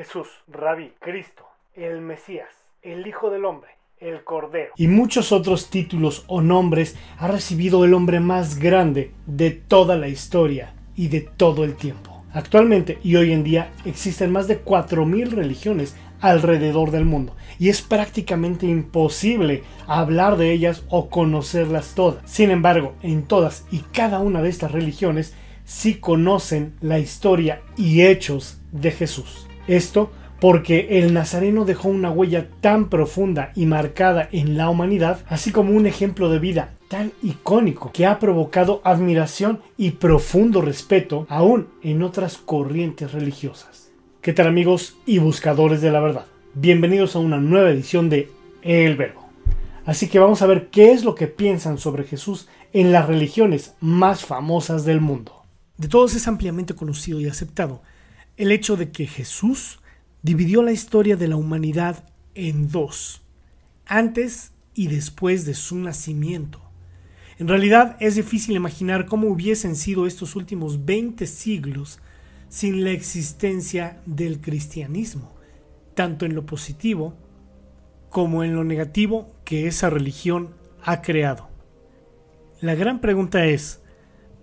Jesús, Rabí, Cristo, el Mesías, el Hijo del Hombre, el Cordero y muchos otros títulos o nombres ha recibido el hombre más grande de toda la historia y de todo el tiempo. Actualmente y hoy en día existen más de 4.000 religiones alrededor del mundo y es prácticamente imposible hablar de ellas o conocerlas todas. Sin embargo, en todas y cada una de estas religiones sí conocen la historia y hechos de Jesús. Esto porque el Nazareno dejó una huella tan profunda y marcada en la humanidad, así como un ejemplo de vida tan icónico que ha provocado admiración y profundo respeto aún en otras corrientes religiosas. ¿Qué tal amigos y buscadores de la verdad? Bienvenidos a una nueva edición de El Verbo. Así que vamos a ver qué es lo que piensan sobre Jesús en las religiones más famosas del mundo. De todos es ampliamente conocido y aceptado el hecho de que Jesús dividió la historia de la humanidad en dos, antes y después de su nacimiento. En realidad es difícil imaginar cómo hubiesen sido estos últimos 20 siglos sin la existencia del cristianismo, tanto en lo positivo como en lo negativo que esa religión ha creado. La gran pregunta es,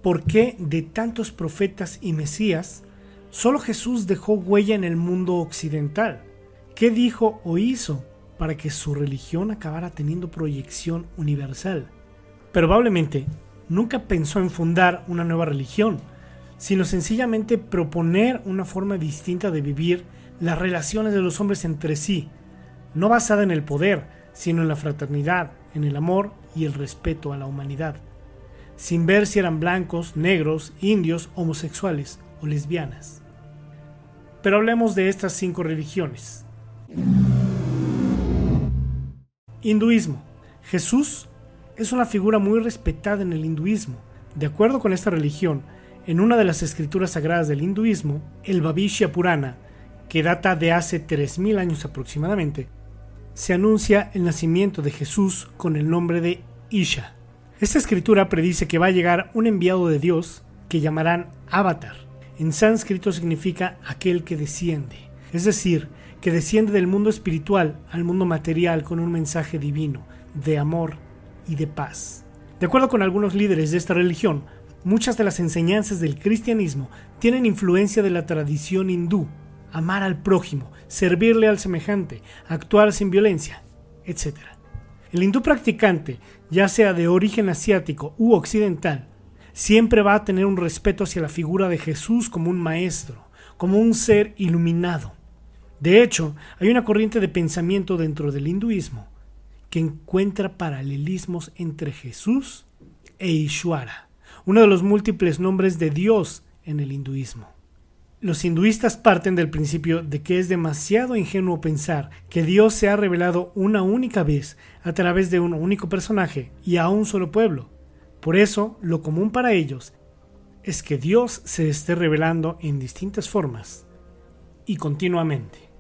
¿por qué de tantos profetas y mesías Solo Jesús dejó huella en el mundo occidental. ¿Qué dijo o hizo para que su religión acabara teniendo proyección universal? Probablemente nunca pensó en fundar una nueva religión, sino sencillamente proponer una forma distinta de vivir las relaciones de los hombres entre sí, no basada en el poder, sino en la fraternidad, en el amor y el respeto a la humanidad, sin ver si eran blancos, negros, indios, homosexuales o lesbianas. Pero hablemos de estas cinco religiones. Hinduismo. Jesús es una figura muy respetada en el hinduismo. De acuerdo con esta religión, en una de las escrituras sagradas del hinduismo, el Bhavishya Purana, que data de hace 3.000 años aproximadamente, se anuncia el nacimiento de Jesús con el nombre de Isha. Esta escritura predice que va a llegar un enviado de Dios que llamarán Avatar, en sánscrito significa aquel que desciende, es decir, que desciende del mundo espiritual al mundo material con un mensaje divino, de amor y de paz. De acuerdo con algunos líderes de esta religión, muchas de las enseñanzas del cristianismo tienen influencia de la tradición hindú, amar al prójimo, servirle al semejante, actuar sin violencia, etc. El hindú practicante, ya sea de origen asiático u occidental, siempre va a tener un respeto hacia la figura de Jesús como un maestro, como un ser iluminado. De hecho, hay una corriente de pensamiento dentro del hinduismo que encuentra paralelismos entre Jesús e Ishwara, uno de los múltiples nombres de Dios en el hinduismo. Los hinduistas parten del principio de que es demasiado ingenuo pensar que Dios se ha revelado una única vez a través de un único personaje y a un solo pueblo, por eso, lo común para ellos es que Dios se esté revelando en distintas formas y continuamente.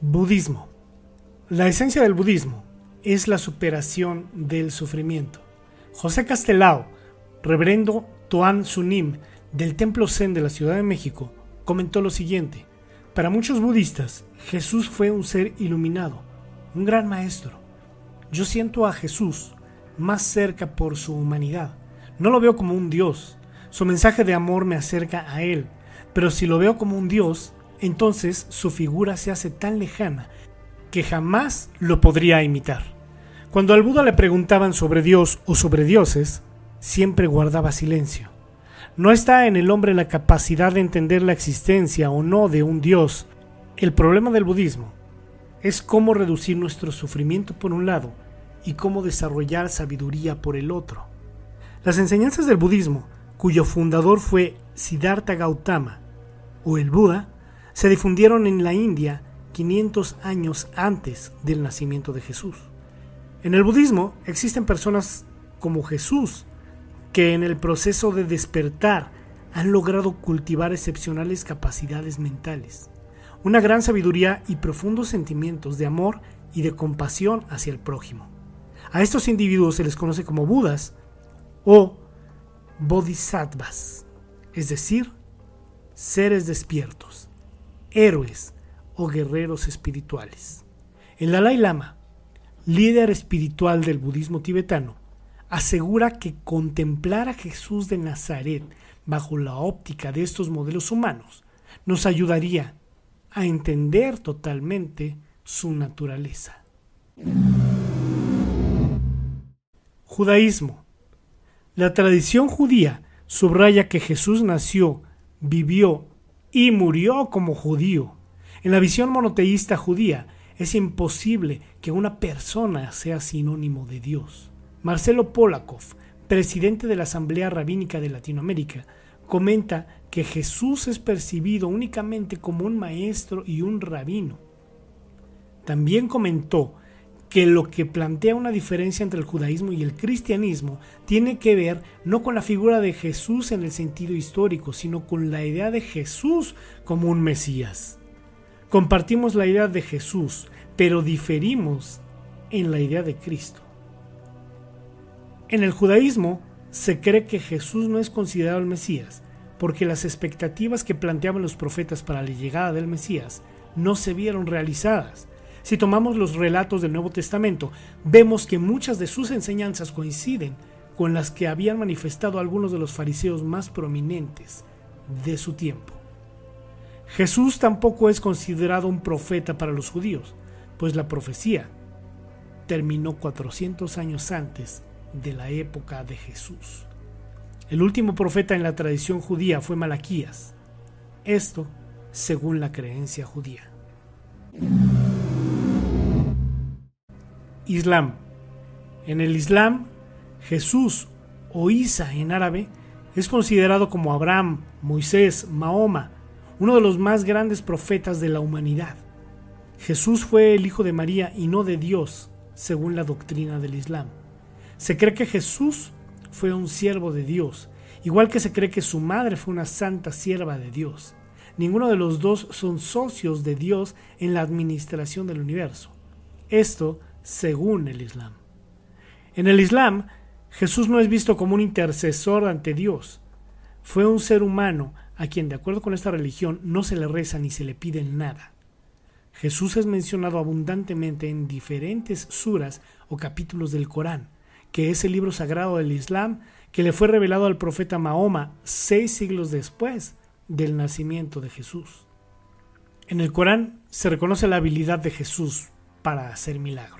Budismo. La esencia del budismo es la superación del sufrimiento. José Castelao, reverendo Tuan Sunim del Templo Zen de la Ciudad de México, comentó lo siguiente. Para muchos budistas, Jesús fue un ser iluminado, un gran maestro. Yo siento a Jesús más cerca por su humanidad. No lo veo como un Dios. Su mensaje de amor me acerca a Él. Pero si lo veo como un Dios, entonces su figura se hace tan lejana que jamás lo podría imitar. Cuando al Buda le preguntaban sobre Dios o sobre dioses, siempre guardaba silencio. No está en el hombre la capacidad de entender la existencia o no de un Dios. El problema del budismo es cómo reducir nuestro sufrimiento por un lado y cómo desarrollar sabiduría por el otro. Las enseñanzas del budismo, cuyo fundador fue Siddhartha Gautama, o el Buda, se difundieron en la India 500 años antes del nacimiento de Jesús. En el budismo existen personas como Jesús que en el proceso de despertar han logrado cultivar excepcionales capacidades mentales, una gran sabiduría y profundos sentimientos de amor y de compasión hacia el prójimo. A estos individuos se les conoce como Budas o Bodhisattvas, es decir, seres despiertos, héroes o guerreros espirituales. El Dalai Lama, líder espiritual del budismo tibetano, asegura que contemplar a Jesús de Nazaret bajo la óptica de estos modelos humanos nos ayudaría a entender totalmente su naturaleza. Judaísmo. La tradición judía subraya que Jesús nació, vivió y murió como judío. En la visión monoteísta judía es imposible que una persona sea sinónimo de Dios. Marcelo Polakov, presidente de la Asamblea Rabínica de Latinoamérica, comenta que Jesús es percibido únicamente como un maestro y un rabino. También comentó que lo que plantea una diferencia entre el judaísmo y el cristianismo tiene que ver no con la figura de Jesús en el sentido histórico, sino con la idea de Jesús como un Mesías. Compartimos la idea de Jesús, pero diferimos en la idea de Cristo. En el judaísmo se cree que Jesús no es considerado el Mesías, porque las expectativas que planteaban los profetas para la llegada del Mesías no se vieron realizadas. Si tomamos los relatos del Nuevo Testamento, vemos que muchas de sus enseñanzas coinciden con las que habían manifestado algunos de los fariseos más prominentes de su tiempo. Jesús tampoco es considerado un profeta para los judíos, pues la profecía terminó 400 años antes de la época de Jesús. El último profeta en la tradición judía fue Malaquías. Esto según la creencia judía. Islam. En el Islam, Jesús o Isa en árabe es considerado como Abraham, Moisés, Mahoma, uno de los más grandes profetas de la humanidad. Jesús fue el hijo de María y no de Dios, según la doctrina del Islam. Se cree que Jesús fue un siervo de Dios, igual que se cree que su madre fue una santa sierva de Dios. Ninguno de los dos son socios de Dios en la administración del universo. Esto según el Islam. En el Islam, Jesús no es visto como un intercesor ante Dios. Fue un ser humano a quien, de acuerdo con esta religión, no se le reza ni se le pide nada. Jesús es mencionado abundantemente en diferentes suras o capítulos del Corán, que es el libro sagrado del Islam que le fue revelado al profeta Mahoma seis siglos después del nacimiento de Jesús. En el Corán se reconoce la habilidad de Jesús para hacer milagros.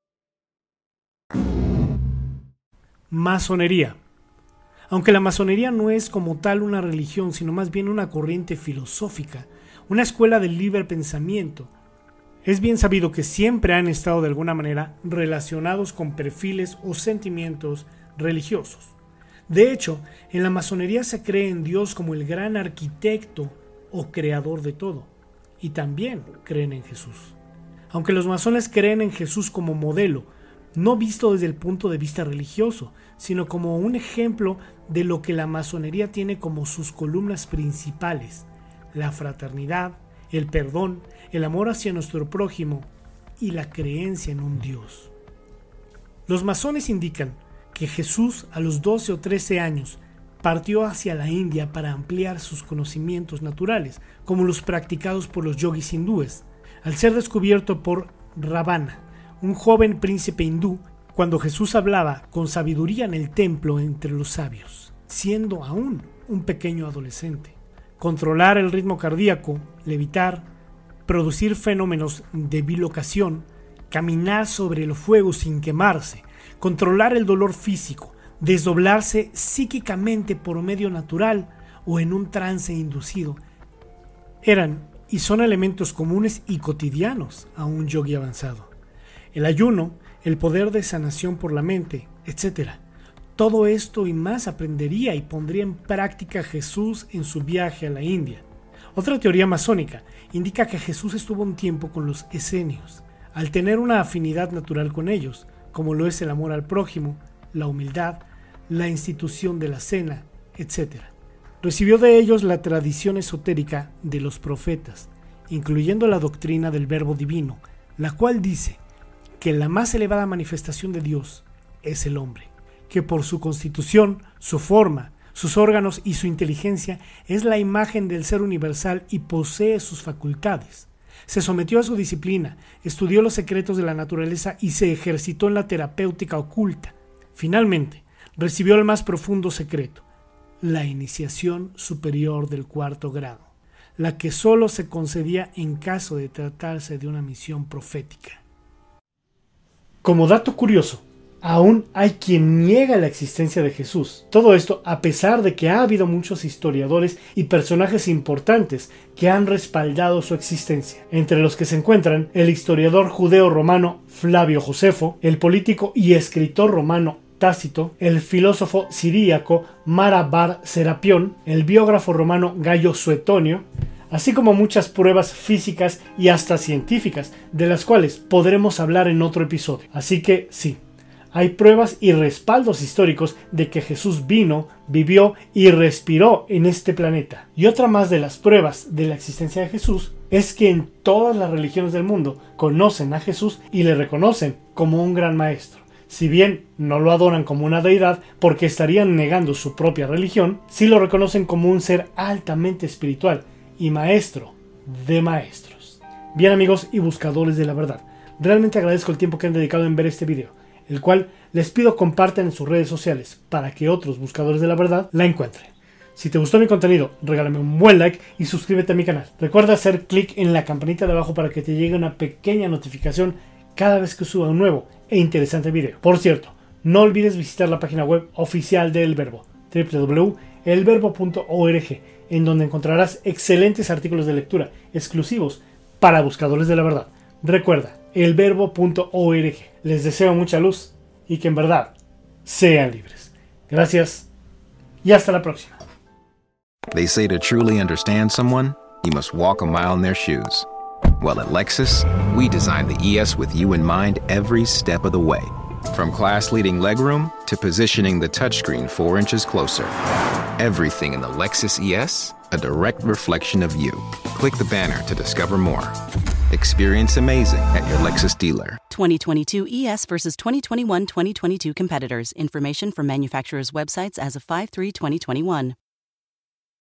Masonería. Aunque la masonería no es como tal una religión, sino más bien una corriente filosófica, una escuela del libre pensamiento, es bien sabido que siempre han estado de alguna manera relacionados con perfiles o sentimientos religiosos. De hecho, en la masonería se cree en Dios como el gran arquitecto o creador de todo. y también creen en Jesús. Aunque los masones creen en Jesús como modelo, no visto desde el punto de vista religioso, sino como un ejemplo de lo que la masonería tiene como sus columnas principales, la fraternidad, el perdón, el amor hacia nuestro prójimo y la creencia en un Dios. Los masones indican que Jesús a los 12 o 13 años partió hacia la India para ampliar sus conocimientos naturales, como los practicados por los yogis hindúes, al ser descubierto por Ravana, un joven príncipe hindú, cuando Jesús hablaba con sabiduría en el templo entre los sabios, siendo aún un pequeño adolescente. Controlar el ritmo cardíaco, levitar, producir fenómenos de bilocación, caminar sobre el fuego sin quemarse, controlar el dolor físico, desdoblarse psíquicamente por medio natural o en un trance inducido, eran y son elementos comunes y cotidianos a un yogi avanzado. El ayuno, el poder de sanación por la mente, etc. Todo esto y más aprendería y pondría en práctica Jesús en su viaje a la India. Otra teoría masónica indica que Jesús estuvo un tiempo con los esenios, al tener una afinidad natural con ellos, como lo es el amor al prójimo, la humildad, la institución de la cena, etc. Recibió de ellos la tradición esotérica de los profetas, incluyendo la doctrina del Verbo Divino, la cual dice que la más elevada manifestación de Dios es el hombre, que por su constitución, su forma, sus órganos y su inteligencia es la imagen del ser universal y posee sus facultades. Se sometió a su disciplina, estudió los secretos de la naturaleza y se ejercitó en la terapéutica oculta. Finalmente, recibió el más profundo secreto, la iniciación superior del cuarto grado, la que sólo se concedía en caso de tratarse de una misión profética. Como dato curioso, aún hay quien niega la existencia de Jesús. Todo esto a pesar de que ha habido muchos historiadores y personajes importantes que han respaldado su existencia, entre los que se encuentran el historiador judeo-romano Flavio Josefo, el político y escritor romano Tácito, el filósofo siríaco Mara Bar Serapión, el biógrafo romano Gallo Suetonio, así como muchas pruebas físicas y hasta científicas, de las cuales podremos hablar en otro episodio. Así que sí, hay pruebas y respaldos históricos de que Jesús vino, vivió y respiró en este planeta. Y otra más de las pruebas de la existencia de Jesús es que en todas las religiones del mundo conocen a Jesús y le reconocen como un gran maestro. Si bien no lo adoran como una deidad porque estarían negando su propia religión, sí lo reconocen como un ser altamente espiritual y maestro de maestros. Bien amigos y buscadores de la verdad, realmente agradezco el tiempo que han dedicado en ver este video, el cual les pido compartan en sus redes sociales para que otros buscadores de la verdad la encuentren. Si te gustó mi contenido, regálame un buen like y suscríbete a mi canal. Recuerda hacer clic en la campanita de abajo para que te llegue una pequeña notificación cada vez que suba un nuevo e interesante video. Por cierto, no olvides visitar la página web oficial de El Verbo, www.elverbo.org, en donde encontrarás excelentes artículos de lectura exclusivos para buscadores de la verdad. Recuerda, elverbo.org. Les deseo mucha luz y que en verdad sean libres. Gracias y hasta la próxima. They say to truly understand someone, you must walk a mile in their shoes. Well, at Lexus, we designed the ES with you in mind every step of the way. From class leading legroom to positioning the touchscreen four inches closer. Everything in the Lexus ES, a direct reflection of you. Click the banner to discover more. Experience amazing at your Lexus dealer. 2022 ES versus 2021 2022 competitors. Information from manufacturers' websites as of 5 3 2021.